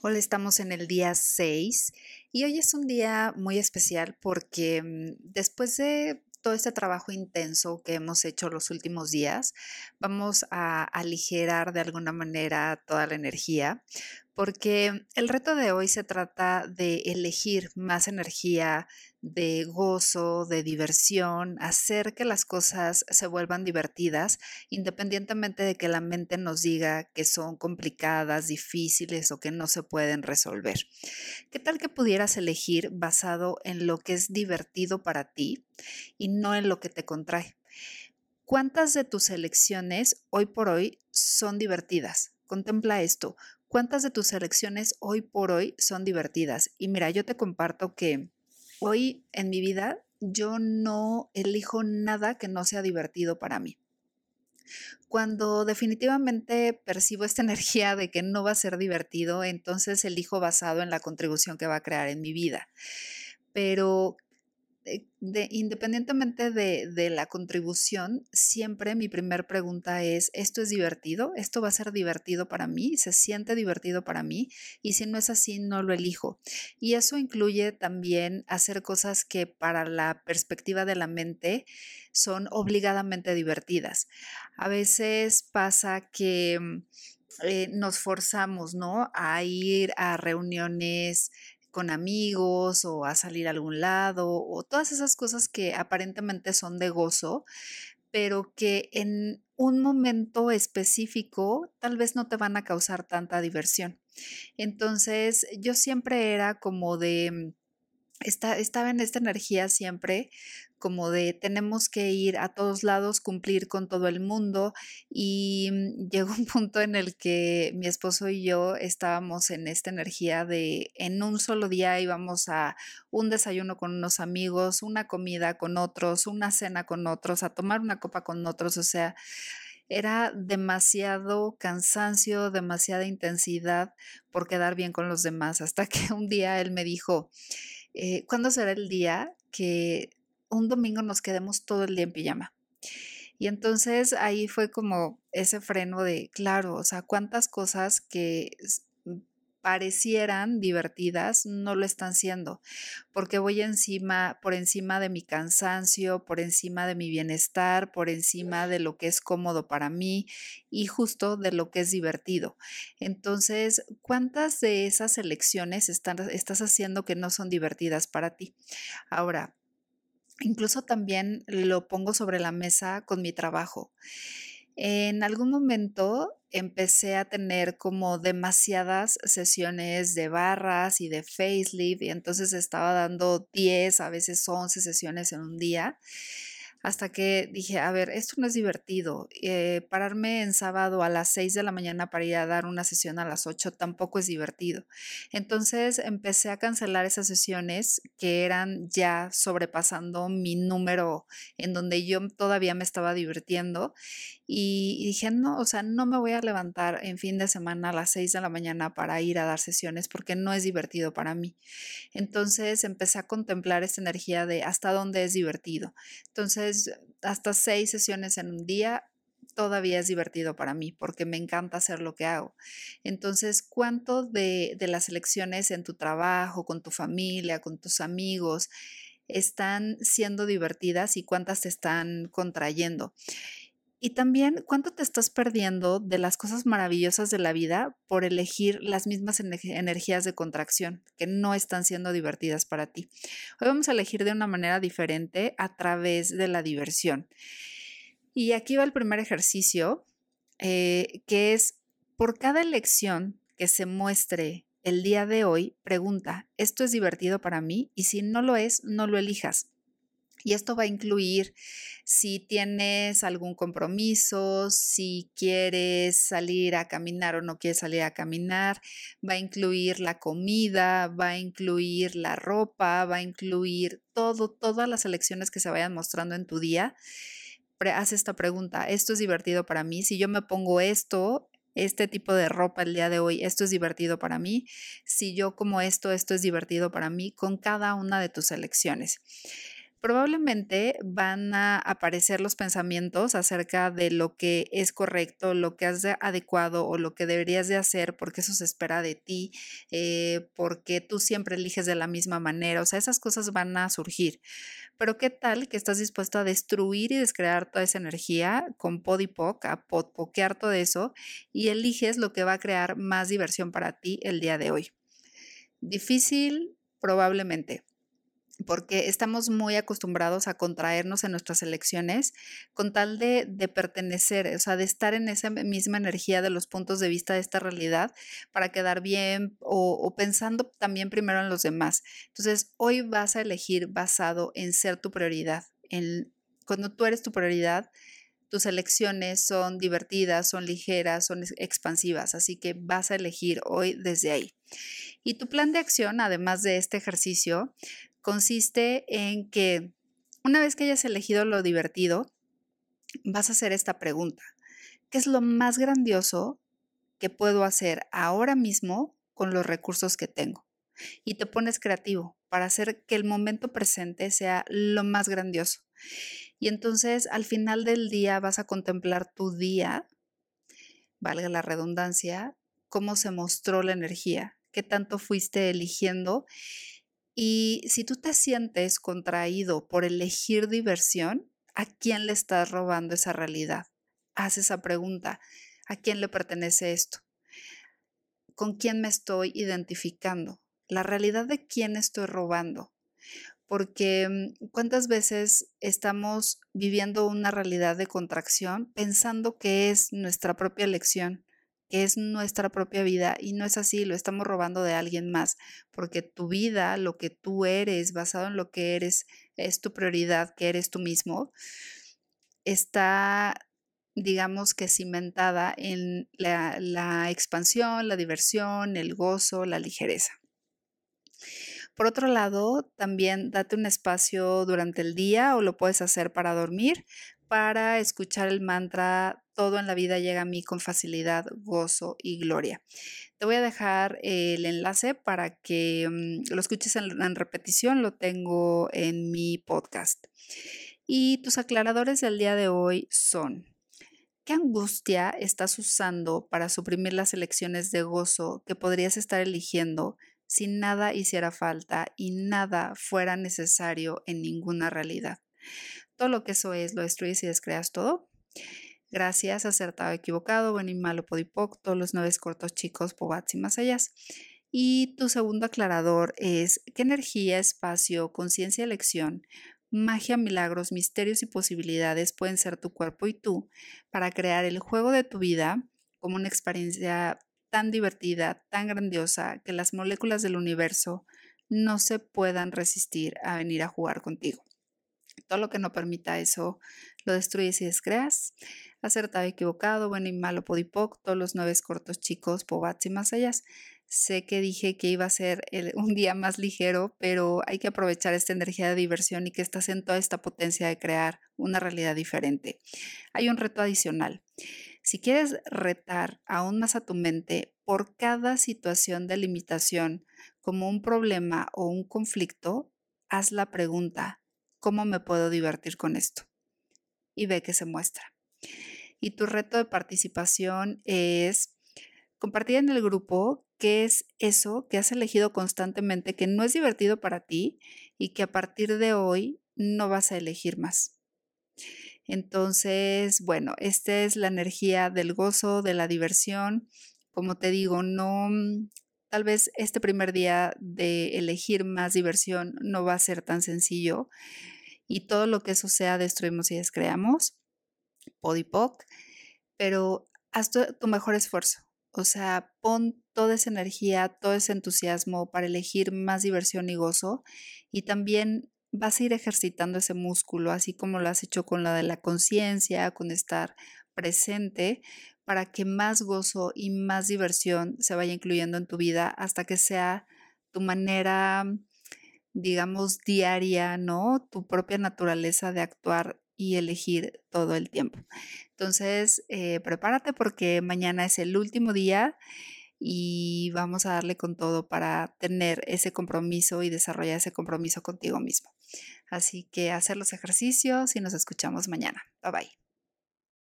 Hoy estamos en el día 6 y hoy es un día muy especial porque mm, después de todo este trabajo intenso que hemos hecho los últimos días, vamos a aligerar de alguna manera toda la energía, porque el reto de hoy se trata de elegir más energía de gozo, de diversión, hacer que las cosas se vuelvan divertidas, independientemente de que la mente nos diga que son complicadas, difíciles o que no se pueden resolver. ¿Qué tal que pudieras elegir basado en lo que es divertido para ti y no en lo que te contrae? ¿Cuántas de tus elecciones hoy por hoy son divertidas? Contempla esto. ¿Cuántas de tus elecciones hoy por hoy son divertidas? Y mira, yo te comparto que Hoy en mi vida yo no elijo nada que no sea divertido para mí. Cuando definitivamente percibo esta energía de que no va a ser divertido, entonces elijo basado en la contribución que va a crear en mi vida. Pero de, independientemente de, la contribución, siempre mi primer pregunta es, ¿esto es divertido? ¿Esto va a ser divertido para mí? ¿Se siente divertido para mí? Y si no es así, no lo elijo. Y eso incluye también hacer cosas que para la perspectiva de la mente son obligadamente divertidas. A veces pasa que... Mm, eh, nos forzamos, ¿no? A ir a reuniones con amigos o a salir a algún lado o todas esas cosas que aparentemente son de gozo, pero que en un momento específico tal vez no te van a causar tanta diversión. Entonces yo siempre era como de, estaba en esta energía siempre como de tenemos que ir a todos lados, cumplir con todo el mundo y mm, llegó un punto en el que mi esposo y yo estábamos en esta energía de en un solo día íbamos a un desayuno con unos amigos, una comida con otros, una cena con otros, a tomar una copa con otros, o sea, era demasiado cansancio, demasiada intensidad por quedar bien con los demás, hasta que un día él me dijo, eh, ¿cuándo será el día que un domingo nos quedemos todo el día en pijama. Y entonces ahí fue como ese freno de, claro, o sea, cuántas cosas que mm, parecieran divertidas no lo están siendo, porque voy encima, por encima de mi cansancio, por encima de mi bienestar, por encima de lo que es cómodo para mí y justo de lo que es divertido. Entonces, ¿cuántas de esas elecciones estás haciendo que no son divertidas para ti? Ahora, Incluso también lo pongo sobre la mesa con mi trabajo. En algún momento empecé a tener como demasiadas sesiones de barras y de facelift y entonces estaba dando 10, a veces 11 sesiones en un día hasta que dije, a ver, esto no es divertido. Eh, pararme en sábado a las 6 de la mañana para ir a dar una sesión a las 8 tampoco es divertido. Entonces empecé a cancelar esas sesiones que eran ya sobrepasando mi número en donde yo todavía me estaba divirtiendo y, dije, no, o sea, no me voy a levantar en fin de semana a las 6 de la mañana para ir a dar sesiones porque no es divertido para mí. Entonces empecé a contemplar esta energía de hasta dónde es divertido. Entonces, hasta seis sesiones en un día todavía es divertido para mí porque me encanta hacer lo que hago. Entonces, ¿cuánto de, de las elecciones en tu trabajo, con tu familia, con tus amigos, están siendo divertidas y cuántas te están contrayendo? Y también, ¿cuánto te estás perdiendo de las cosas maravillosas de la vida por elegir las mismas energías de contracción que no están siendo divertidas para ti? Hoy vamos a elegir de una manera diferente a través de la diversión. Y aquí va el primer ejercicio, eh, que es por cada elección que se muestre el día de hoy, pregunta, ¿esto es divertido para mí? Y si no lo es, no lo elijas. Y esto va a incluir si tienes algún compromiso, si quieres salir a caminar o no quieres salir a caminar, va a incluir la comida, va a incluir la ropa, va a incluir todo, todas las elecciones que se vayan mostrando en tu día. Haz esta pregunta, ¿esto es divertido para mí? Si yo me pongo esto, este tipo de ropa el día de hoy, esto es divertido para mí. Si yo como esto, esto es divertido para mí con cada una de tus elecciones. Probablemente van a aparecer los pensamientos acerca de lo que es correcto, lo que has adecuado o lo que deberías de hacer porque eso se espera de ti, eh, porque tú siempre eliges de la misma manera, o sea, esas cosas van a surgir. Pero ¿qué tal que estás dispuesto a destruir y descrear toda esa energía con podipoc, a podpoquear todo eso y eliges lo que va a crear más diversión para ti el día de hoy? Difícil, probablemente porque estamos muy acostumbrados a contraernos en nuestras elecciones con tal de, pertenecer, o sea, de estar en esa misma energía de los puntos de vista de esta realidad para quedar bien o, pensando también primero en los demás. Entonces, hoy vas a elegir basado en ser tu prioridad. En, cuando tú eres tu prioridad, tus elecciones son divertidas, son ligeras, son expansivas, así que vas a elegir hoy desde ahí. Y tu plan de acción, además de este ejercicio, consiste en que una vez que hayas elegido lo divertido, vas a hacer esta pregunta. ¿Qué es lo más grandioso que puedo hacer ahora mismo con los recursos que tengo? Y te pones creativo para hacer que el momento presente sea lo más grandioso. Y entonces al final del día vas a contemplar tu día, valga la redundancia, cómo se mostró la energía, qué tanto fuiste eligiendo y si tú te sientes contraído por elegir diversión, ¿a quién le estás robando esa realidad? Haz esa pregunta. ¿A quién le pertenece esto? ¿Con quién me estoy identificando? La realidad de quién estoy robando. Porque mm, cuántas veces estamos viviendo una realidad de contracción pensando que es nuestra propia elección es nuestra propia vida y no es así, lo estamos robando de alguien más, porque tu vida, lo que tú eres, basado en lo que eres, es tu prioridad, que eres tú mismo, está, digamos que cimentada en la, la expansión, la diversión, el gozo, la ligereza. Por otro lado, también date un espacio durante el día o lo puedes hacer para dormir, para escuchar el mantra todo en la vida llega a mí con facilidad, gozo y gloria. Te voy a dejar el enlace para que mm, lo escuches en, repetición, lo tengo en mi podcast. Y tus aclaradores del día de hoy son, ¿qué angustia estás usando para suprimir las elecciones de gozo que podrías estar eligiendo si nada hiciera falta y nada fuera necesario en ninguna realidad? Todo lo que eso es, lo destruyes y descreas todo. Gracias, acertado, equivocado, bueno y malo, podipoc, todos los nueve cortos chicos, pobats y más allá. Y tu segundo aclarador es qué energía, espacio, conciencia, elección, magia, milagros, misterios y posibilidades pueden ser tu cuerpo y tú para crear el juego de tu vida como una experiencia tan divertida, tan grandiosa, que las moléculas del universo no se puedan resistir a venir a jugar contigo. Todo lo que no permita eso lo destruyes y descreas acertado, equivocado, bueno y malo, podipoc, todos los nueve cortos chicos, pobats y más allá. Sé que dije que iba a ser un día más ligero, pero hay que aprovechar esta energía de diversión y que estás en toda esta potencia de crear una realidad diferente. Hay un reto adicional. Si quieres retar aún más a tu mente por cada situación de limitación como un problema o un conflicto, haz la pregunta, ¿cómo me puedo divertir con esto? Y ve que se muestra. Y tu reto de participación es compartir en el grupo qué es eso que has elegido constantemente que no es divertido para ti y que a partir de hoy no vas a elegir más. Entonces, bueno, esta es la energía del gozo, de la diversión. Como te digo, no, tal vez este primer día de elegir más diversión no va a ser tan sencillo y todo lo que eso sea destruimos y descreamos. Podipoc, pero haz tu, mejor esfuerzo. O sea, pon toda esa energía, todo ese entusiasmo para elegir más diversión y gozo y también vas a ir ejercitando ese músculo, así como lo has hecho con la de la conciencia, con estar presente, para que más gozo y más diversión se vaya incluyendo en tu vida hasta que sea tu manera, digamos, diaria, ¿no? Tu propia naturaleza de actuar y elegir todo el tiempo. Entonces, eh, prepárate porque mañana es el último día y vamos a darle con todo para tener ese compromiso y desarrollar ese compromiso contigo mismo. Así que hacer los ejercicios y nos escuchamos mañana. Bye bye.